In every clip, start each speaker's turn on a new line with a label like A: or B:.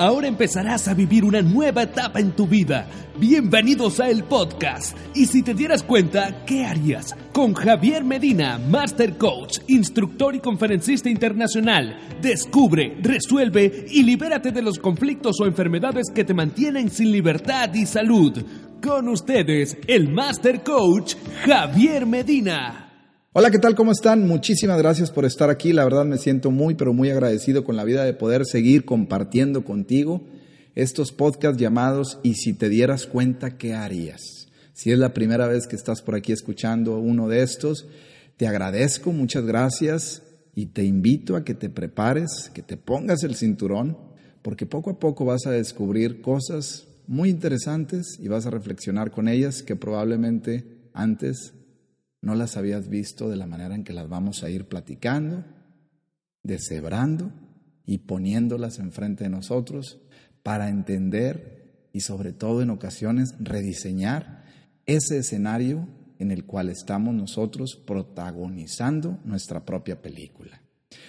A: Ahora empezarás a vivir una nueva etapa en tu vida. Bienvenidos a el podcast. Y si te dieras cuenta, ¿qué harías? Con Javier Medina, Master Coach, instructor y conferencista internacional. Descubre, resuelve y libérate de los conflictos o enfermedades que te mantienen sin libertad y salud. Con ustedes, el Master Coach Javier Medina.
B: Hola, ¿qué tal? ¿Cómo están? Muchísimas gracias por estar aquí. La verdad me siento muy, pero muy agradecido con la vida de poder seguir compartiendo contigo estos podcasts llamados Y si te dieras cuenta, ¿qué harías? Si es la primera vez que estás por aquí escuchando uno de estos, te agradezco, muchas gracias y te invito a que te prepares, que te pongas el cinturón, porque poco a poco vas a descubrir cosas muy interesantes y vas a reflexionar con ellas que probablemente antes no las habías visto de la manera en que las vamos a ir platicando, deshebrando y poniéndolas enfrente de nosotros para entender y sobre todo en ocasiones rediseñar ese escenario en el cual estamos nosotros protagonizando nuestra propia película.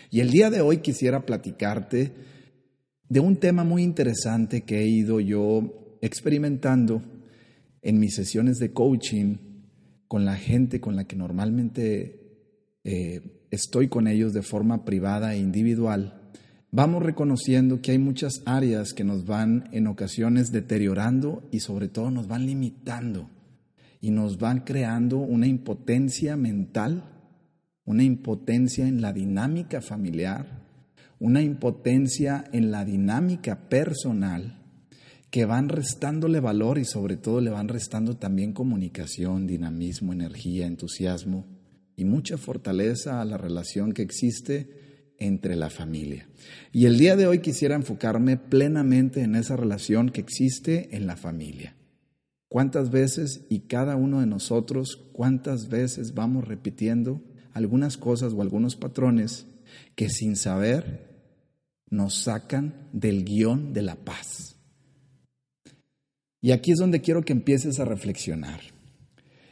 B: Y el día de hoy quisiera platicarte de un tema muy interesante que he ido yo experimentando en mis sesiones de coaching con la gente con la que normalmente eh, estoy con ellos de forma privada e individual, vamos reconociendo que hay muchas áreas que nos van en ocasiones deteriorando y sobre todo nos van limitando y nos van creando una impotencia mental, una impotencia en la dinámica familiar, una impotencia en la dinámica personal que van restándole valor y sobre todo le van restando también comunicación, dinamismo, energía, entusiasmo y mucha fortaleza a la relación que existe entre la familia. Y el día de hoy quisiera enfocarme plenamente en esa relación que existe en la familia. ¿Cuántas veces y cada uno de nosotros, cuántas veces vamos repitiendo algunas cosas o algunos patrones que sin saber nos sacan del guion de la paz? Y aquí es donde quiero que empieces a reflexionar.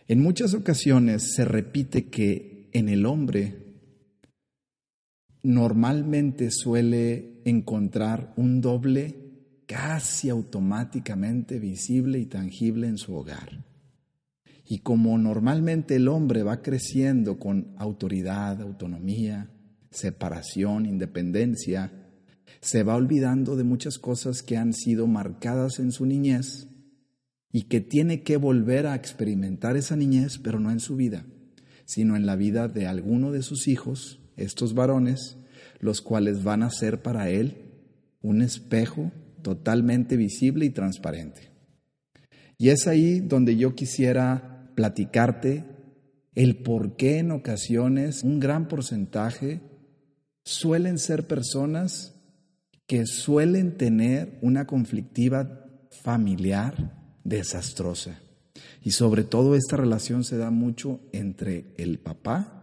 B: En muchas ocasiones se repite que en el hombre normalmente suele encontrar un doble casi automáticamente visible y tangible en su hogar. Y como normalmente el hombre va creciendo con autoridad, autonomía, separación, independencia, se va olvidando de muchas cosas que han sido marcadas en su niñez y que tiene que volver a experimentar esa niñez, pero no en su vida, sino en la vida de alguno de sus hijos, estos varones, los cuales van a ser para él un espejo totalmente visible y transparente. Y es ahí donde yo quisiera platicarte el por qué en ocasiones un gran porcentaje suelen ser personas que suelen tener una conflictiva familiar desastrosa. Y sobre todo esta relación se da mucho entre el papá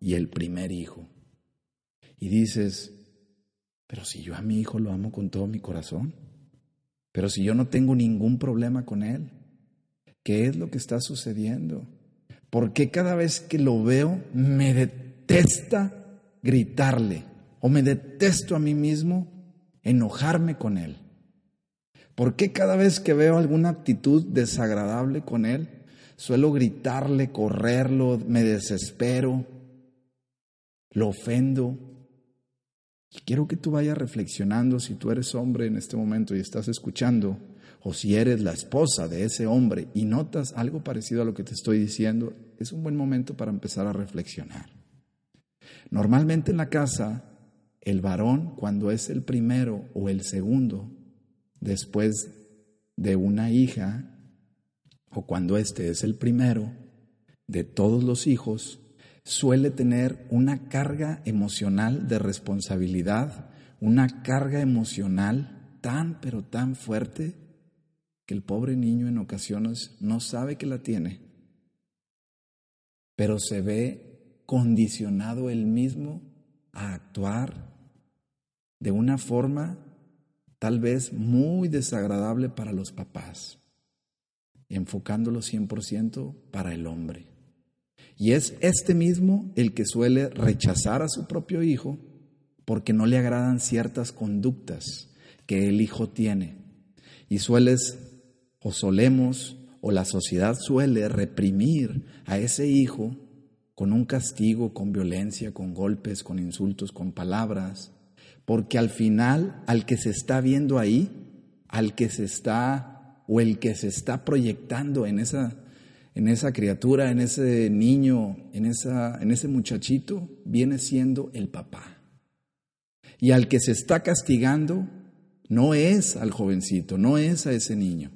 B: y el primer hijo. Y dices, pero si yo a mi hijo lo amo con todo mi corazón, pero si yo no tengo ningún problema con él, ¿qué es lo que está sucediendo? ¿Por qué cada vez que lo veo me detesta gritarle o me detesto a mí mismo enojarme con él? ¿Por qué cada vez que veo alguna actitud desagradable con él, suelo gritarle, correrlo, me desespero, lo ofendo? Y quiero que tú vayas reflexionando si tú eres hombre en este momento y estás escuchando, o si eres la esposa de ese hombre y notas algo parecido a lo que te estoy diciendo, es un buen momento para empezar a reflexionar. Normalmente en la casa, el varón, cuando es el primero o el segundo, después de una hija, o cuando este es el primero, de todos los hijos suele tener una carga emocional de responsabilidad, una carga emocional tan pero tan fuerte que el pobre niño en ocasiones no sabe que la tiene, pero se ve condicionado él mismo a actuar de una forma tal vez muy desagradable para los papás, enfocándolo 100% para el hombre. Y es este mismo el que suele rechazar a su propio hijo porque no le agradan ciertas conductas que el hijo tiene. Y sueles o solemos o la sociedad suele reprimir a ese hijo con un castigo, con violencia, con golpes, con insultos, con palabras, porque al final al que se está viendo ahí, al que se está o el que se está proyectando en esa en esa criatura, en ese niño, en esa en ese muchachito viene siendo el papá. Y al que se está castigando no es al jovencito, no es a ese niño,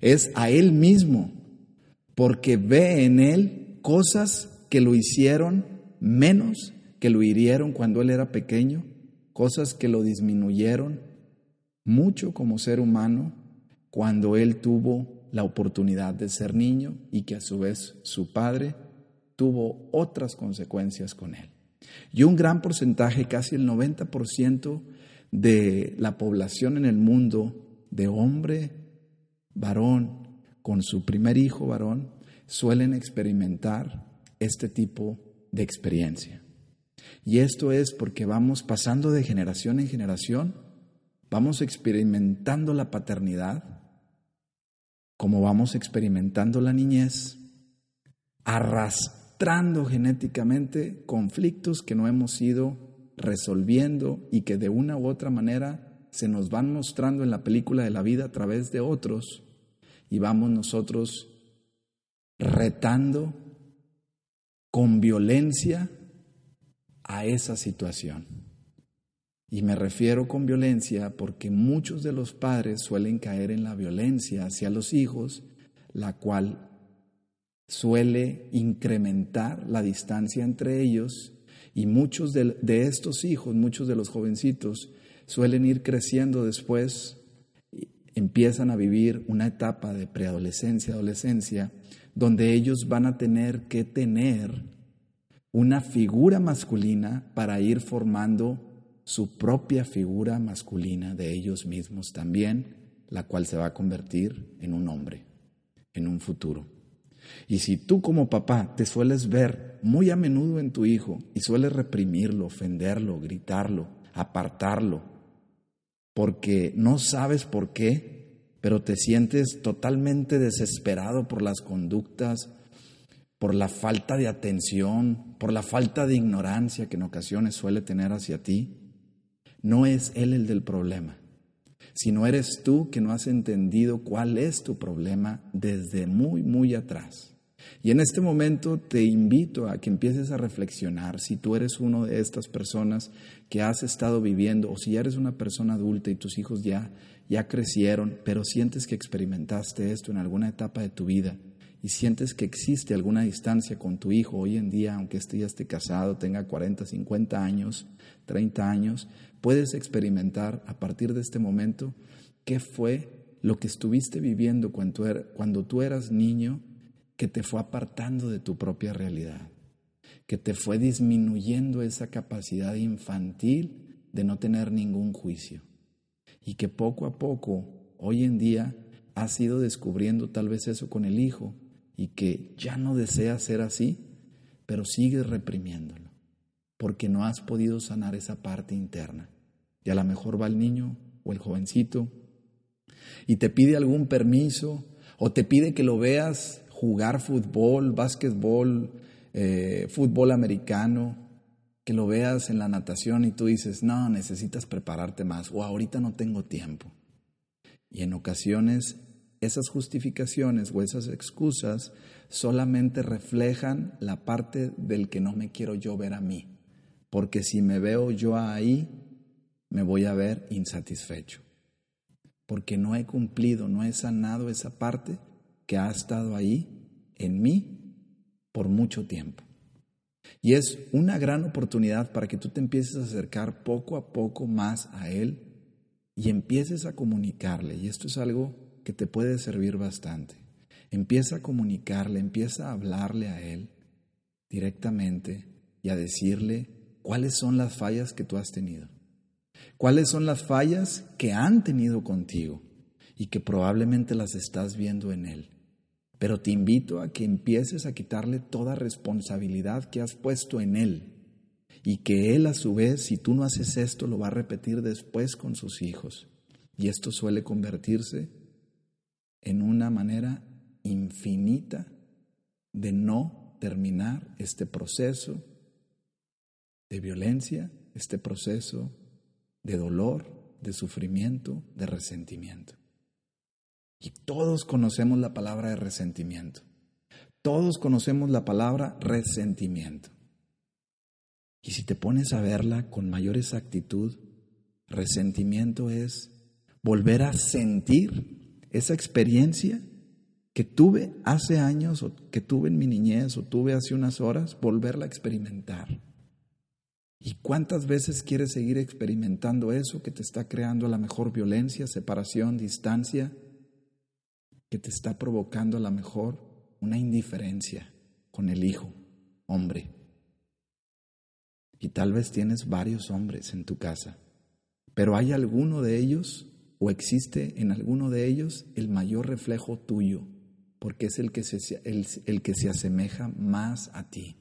B: es a él mismo, porque ve en él cosas que lo hicieron menos que lo hirieron cuando él era pequeño, cosas que lo disminuyeron mucho como ser humano cuando él tuvo la oportunidad de ser niño y que a su vez su padre tuvo otras consecuencias con él. Y un gran porcentaje, casi el 90% de la población en el mundo, de hombre, varón, con su primer hijo varón, suelen experimentar este tipo de experiencia. Y esto es porque vamos pasando de generación en generación, vamos experimentando la paternidad, como vamos experimentando la niñez, arrastrando genéticamente conflictos que no hemos ido resolviendo y que de una u otra manera se nos van mostrando en la película de la vida a través de otros y vamos nosotros retando con violencia a esa situación. Y me refiero con violencia porque muchos de los padres suelen caer en la violencia hacia los hijos, la cual suele incrementar la distancia entre ellos y muchos de, estos hijos, muchos de los jovencitos, suelen ir creciendo después, empiezan a vivir una etapa de preadolescencia, adolescencia, donde ellos van a tener que tener una figura masculina para ir formando su propia figura masculina de ellos mismos también, la cual se va a convertir en un hombre, en un futuro. Y si tú como papá te sueles ver muy a menudo en tu hijo y sueles reprimirlo, ofenderlo, gritarlo, apartarlo, porque no sabes por qué, pero te sientes totalmente desesperado por las conductas, por la falta de atención, por la falta de ignorancia que en ocasiones suele tener hacia ti, no es Él el del problema, sino eres tú que no has entendido cuál es tu problema desde muy, muy atrás. Y en este momento te invito a que empieces a reflexionar si tú eres uno de estas personas que has estado viviendo o si ya eres una persona adulta y tus hijos ya ya crecieron, pero sientes que experimentaste esto en alguna etapa de tu vida y sientes que existe alguna distancia con tu hijo hoy en día, aunque este ya esté casado, tenga 40, 50 años, 30 años, puedes experimentar a partir de este momento qué fue lo que estuviste viviendo cuando, er, cuando tú eras niño que te fue apartando de tu propia realidad, que te fue disminuyendo esa capacidad infantil de no tener ningún juicio y que poco a poco, hoy en día, has ido descubriendo tal vez eso con el hijo y que ya no deseas ser así, pero sigues reprimiéndolo, porque no has podido sanar esa parte interna. Y a lo mejor va el niño o el jovencito y te pide algún permiso o te pide que lo veas jugar fútbol, básquetbol, eh, fútbol americano, que lo veas en la natación y tú dices, no, necesitas prepararte más o ahorita no tengo tiempo. Y en ocasiones esas justificaciones o esas excusas solamente reflejan la parte del que no me quiero yo ver a mí. Porque si me veo yo ahí, me voy a ver insatisfecho. Porque no he cumplido, no he sanado esa parte que ha estado ahí en mí por mucho tiempo. Y es una gran oportunidad para que tú te empieces a acercar poco a poco más a Él y empieces a comunicarle. Y esto es algo que te puede servir bastante. Empieza a comunicarle, empieza a hablarle a Él directamente y a decirle cuáles son las fallas que tú has tenido. Cuáles son las fallas que han tenido contigo y que probablemente las estás viendo en Él. Pero te invito a que empieces a quitarle toda responsabilidad que has puesto en Él y que Él a su vez, si tú no haces esto, lo va a repetir después con sus hijos. Y esto suele convertirse en una manera infinita de no terminar este proceso de violencia, este proceso de dolor, de sufrimiento, de resentimiento. Y todos conocemos la palabra de resentimiento. Todos conocemos la palabra resentimiento. Y si te pones a verla con mayor exactitud, resentimiento es volver a sentir esa experiencia que tuve hace años o que tuve en mi niñez o tuve hace unas horas, volverla a experimentar. ¿Y cuántas veces quieres seguir experimentando eso que te está creando la mejor violencia, separación, distancia, que te está provocando a lo mejor una indiferencia con el hijo, hombre. Y tal vez tienes varios hombres en tu casa, pero hay alguno de ellos o existe en alguno de ellos el mayor reflejo tuyo, porque es el que se, el, el que se asemeja más a ti.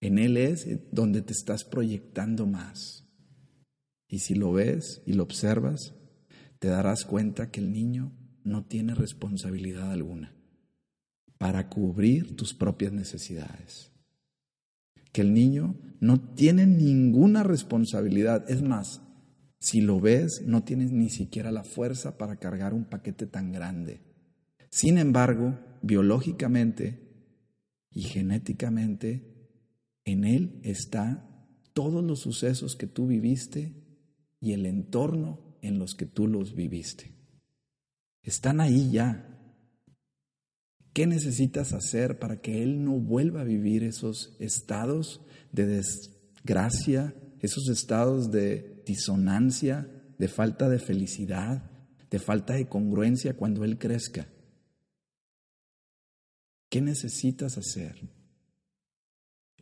B: En él es donde te estás proyectando más. Y si lo ves y lo observas, te darás cuenta que el niño no tiene responsabilidad alguna para cubrir tus propias necesidades. Que el niño no tiene ninguna responsabilidad. Es más, si lo ves, no tienes ni siquiera la fuerza para cargar un paquete tan grande. Sin embargo, biológicamente y genéticamente, en él está todos los sucesos que tú viviste y el entorno en los que tú los viviste. Están ahí ya. ¿Qué necesitas hacer para que Él no vuelva a vivir esos estados de desgracia, esos estados de disonancia, de falta de felicidad, de falta de congruencia cuando Él crezca? ¿Qué necesitas hacer?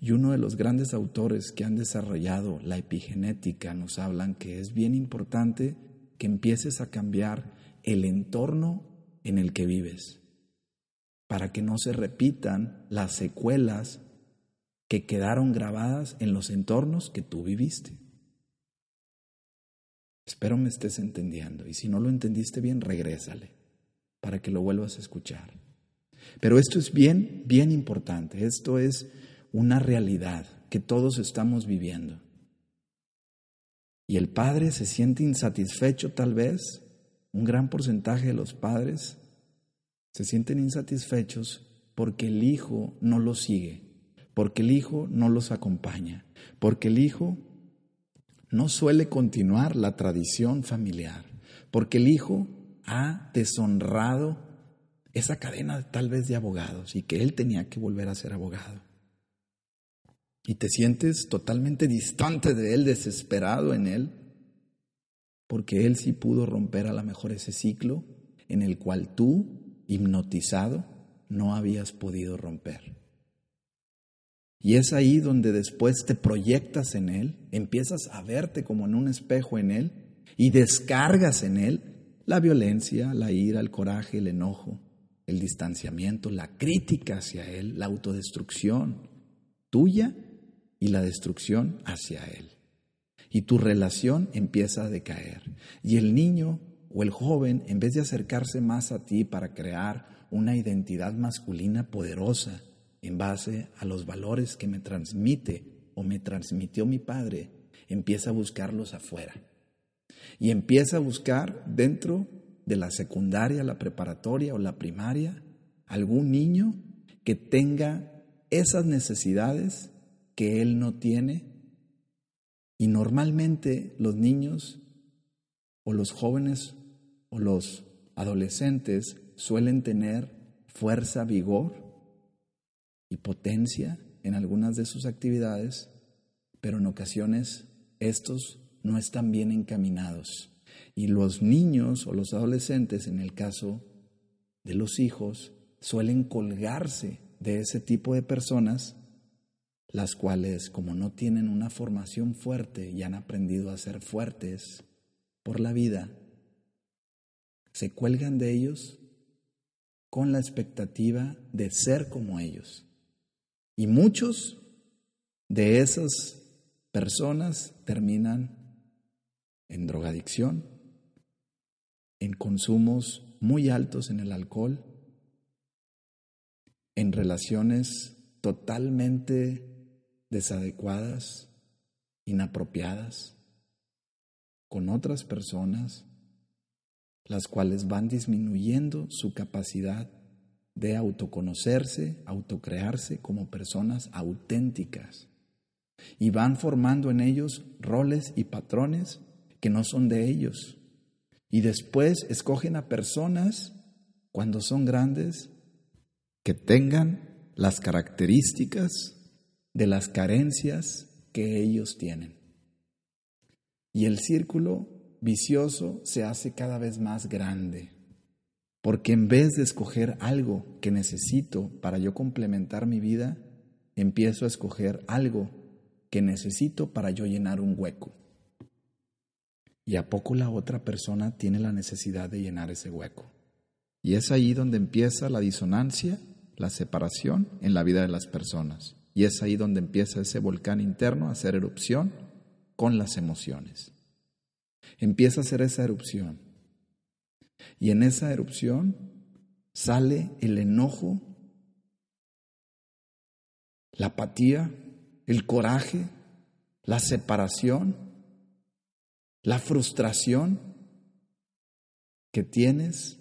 B: Y uno de los grandes autores que han desarrollado la epigenética nos hablan que es bien importante que empieces a cambiar el entorno en el que vives, para que no se repitan las secuelas que quedaron grabadas en los entornos que tú viviste. Espero me estés entendiendo y si no lo entendiste bien, regrésale para que lo vuelvas a escuchar. Pero esto es bien, bien importante. Esto es una realidad que todos estamos viviendo. Y el padre se siente insatisfecho tal vez un gran porcentaje de los padres se sienten insatisfechos porque el hijo no los sigue, porque el hijo no los acompaña, porque el hijo no suele continuar la tradición familiar, porque el hijo ha deshonrado esa cadena tal vez de abogados y que él tenía que volver a ser abogado. Y te sientes totalmente distante de él, desesperado en él, porque Él sí pudo romper a lo mejor ese ciclo en el cual tú, hipnotizado, no habías podido romper. Y es ahí donde después te proyectas en Él, empiezas a verte como en un espejo en Él y descargas en Él la violencia, la ira, el coraje, el enojo, el distanciamiento, la crítica hacia Él, la autodestrucción tuya y la destrucción hacia Él y tu relación empieza a decaer. Y el niño o el joven, en vez de acercarse más a ti para crear una identidad masculina poderosa en base a los valores que me transmite o me transmitió mi padre, empieza a buscarlos afuera. Y empieza a buscar dentro de la secundaria, la preparatoria o la primaria algún niño que tenga esas necesidades que él no tiene y normalmente los niños o los jóvenes o los adolescentes suelen tener fuerza, vigor y potencia en algunas de sus actividades, pero en ocasiones estos no están bien encaminados. Y los niños o los adolescentes, en el caso de los hijos, suelen colgarse de ese tipo de personas, las cuales, como no tienen una formación fuerte y han aprendido a ser fuertes por la vida, se cuelgan de ellos con la expectativa de ser como ellos. Y muchos de esas personas terminan en drogadicción, en consumos muy altos en el alcohol, en relaciones totalmente desadecuadas, inapropiadas, con otras personas, las cuales van disminuyendo su capacidad de autoconocerse, autocrearse como personas auténticas. Y van formando en ellos roles y patrones que no son de ellos. Y después escogen a personas, cuando son grandes, que tengan las características de las carencias que ellos tienen. Y el círculo vicioso se hace cada vez más grande, porque en vez de escoger algo que necesito para yo complementar mi vida, empiezo a escoger algo que necesito para yo llenar un hueco. Y a poco la otra persona tiene la necesidad de llenar ese hueco. Y es ahí donde empieza la disonancia, la separación en la vida de las personas. Y es ahí donde empieza ese volcán interno a hacer erupción con las emociones. Empieza a hacer esa erupción. Y en esa erupción sale el enojo, la apatía, el coraje, la separación, la frustración que tienes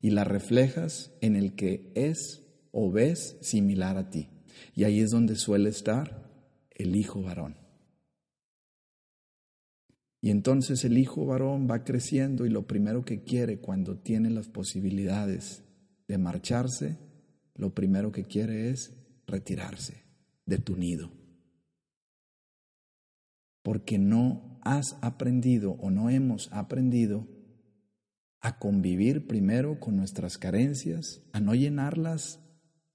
B: y la reflejas en el que es o ves similar a ti. Y ahí es donde suele estar el hijo varón. Y entonces el hijo varón va creciendo y lo primero que quiere cuando tiene las posibilidades de marcharse, lo primero que quiere es retirarse de tu nido. Porque no has aprendido o no hemos aprendido a convivir primero con nuestras carencias, a no llenarlas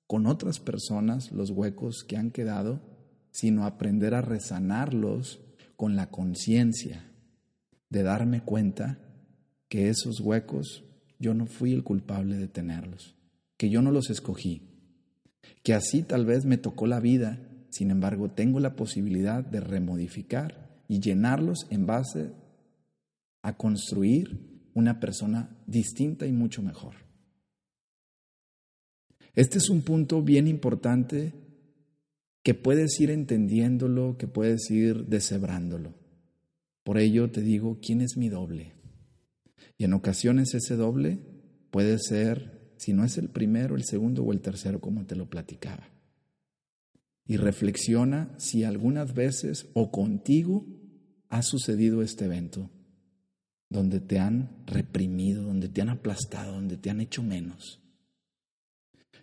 B: con otras personas, los huecos que han quedado, sino aprender a resanarlos con la conciencia de darme cuenta que esos huecos yo no fui el culpable de tenerlos, que yo no los escogí, que así tal vez me tocó la vida sin embargo, tengo la posibilidad de remodificar y llenarlos en base a construir una persona distinta y mucho mejor. Este es un punto bien importante que puedes ir entendiéndolo, que puedes ir deshebrándolo. Por ello te digo, ¿quién es mi doble? Y en ocasiones ese doble puede ser, si no es el primero, el segundo o el tercero, como te lo platicaba y reflexiona si algunas veces o contigo ha sucedido este evento, donde te han reprimido, donde te han aplastado, donde te han hecho menos,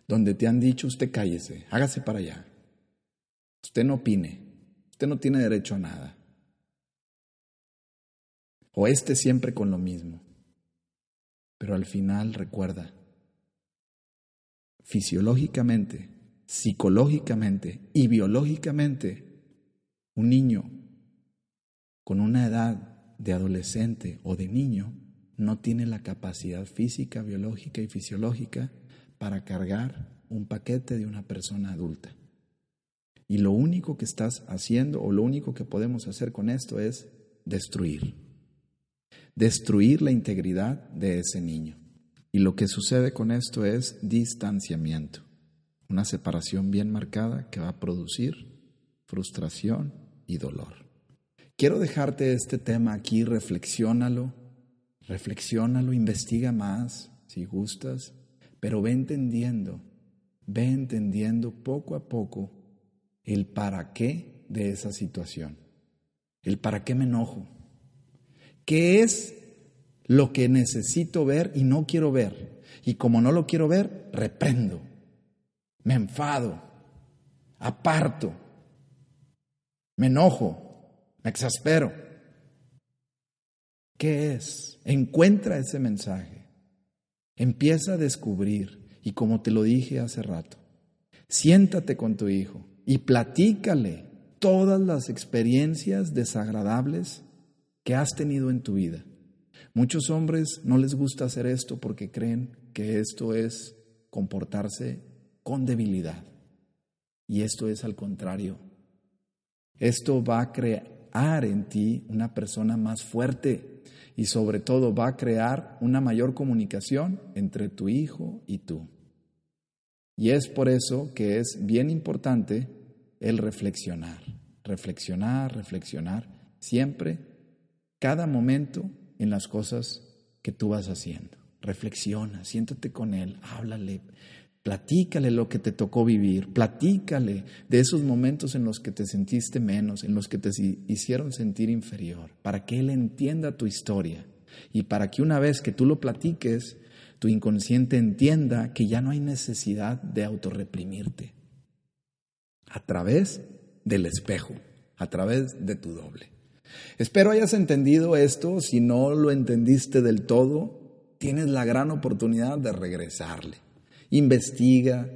B: donde te han dicho usted cállese, hágase para allá, usted no opine, usted no tiene derecho a nada. O este siempre con lo mismo. Pero al final recuerda, fisiológicamente psicológicamente y biológicamente, un niño con una edad de adolescente o de niño no tiene la capacidad física, biológica y fisiológica para cargar un paquete de una persona adulta. Y lo único que estás haciendo o lo único que podemos hacer con esto es destruir. Destruir la integridad de ese niño. Y lo que sucede con esto es distanciamiento. Una separación bien marcada que va a producir frustración y dolor. Quiero dejarte este tema aquí, reflexiónalo, reflexiónalo, investiga más si gustas, pero ve entendiendo, ve entendiendo poco a poco el para qué de esa situación, el para qué me enojo, qué es lo que necesito ver y no quiero ver, y como no lo quiero ver, reprendo me enfado, aparto, me enojo, me exaspero. ¿Qué es? Encuentra ese mensaje. Empieza a descubrir y como te lo dije hace rato, siéntate con tu hijo y platícale todas las experiencias desagradables que has tenido en tu vida. Muchos hombres no les gusta hacer esto porque creen que esto es comportarse con debilidad. Y esto es al contrario. Esto va a crear en ti una persona más fuerte y sobre todo va a crear una mayor comunicación entre tu hijo y tú. Y es por eso que es bien importante el reflexionar, reflexionar, reflexionar, siempre, cada momento en las cosas que tú vas haciendo. Reflexiona, siéntate con él, háblale, platícale lo que te tocó vivir, platícale de esos momentos en los que te sentiste menos, en los que te hicieron sentir inferior, para que él entienda tu historia y para que una vez que tú lo platiques, tu inconsciente entienda que ya no hay necesidad de autorreprimirte. A través del espejo, a través de tu doble. Espero hayas entendido esto. Si no lo entendiste del todo, tienes la gran oportunidad de regresarle. Investiga,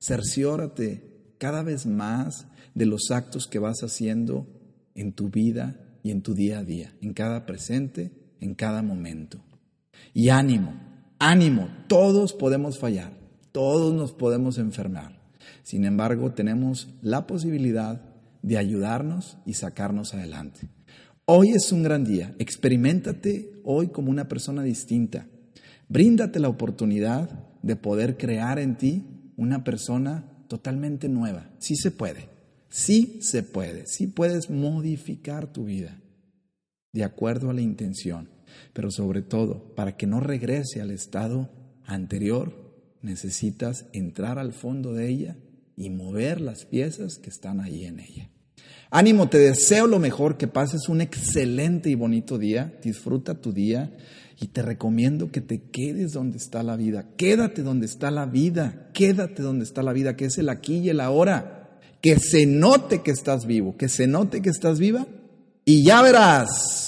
B: cerciórate cada vez más de los actos que vas haciendo en tu vida y en tu día a día, en cada presente, en cada momento. Y ánimo, ánimo, todos podemos fallar, todos nos podemos enfermar. Sin embargo, tenemos la posibilidad de ayudarnos y sacarnos adelante. Hoy es un gran día, experimentate hoy como una persona distinta. Bríndate la oportunidad de poder crear en ti una persona totalmente nueva. Sí se puede, sí se puede, sí puedes modificar tu vida de acuerdo a la intención. Pero sobre todo, para que no regrese al estado anterior, necesitas entrar al fondo de ella y mover las piezas que están ahí en ella. Ánimo, te deseo lo mejor, que pases un excelente y bonito día, disfruta tu día y te recomiendo que te quedes donde está la vida, quédate donde está la vida, quédate donde está la vida, que es el aquí y el ahora, que se note que estás vivo, que se note que estás viva y ya verás.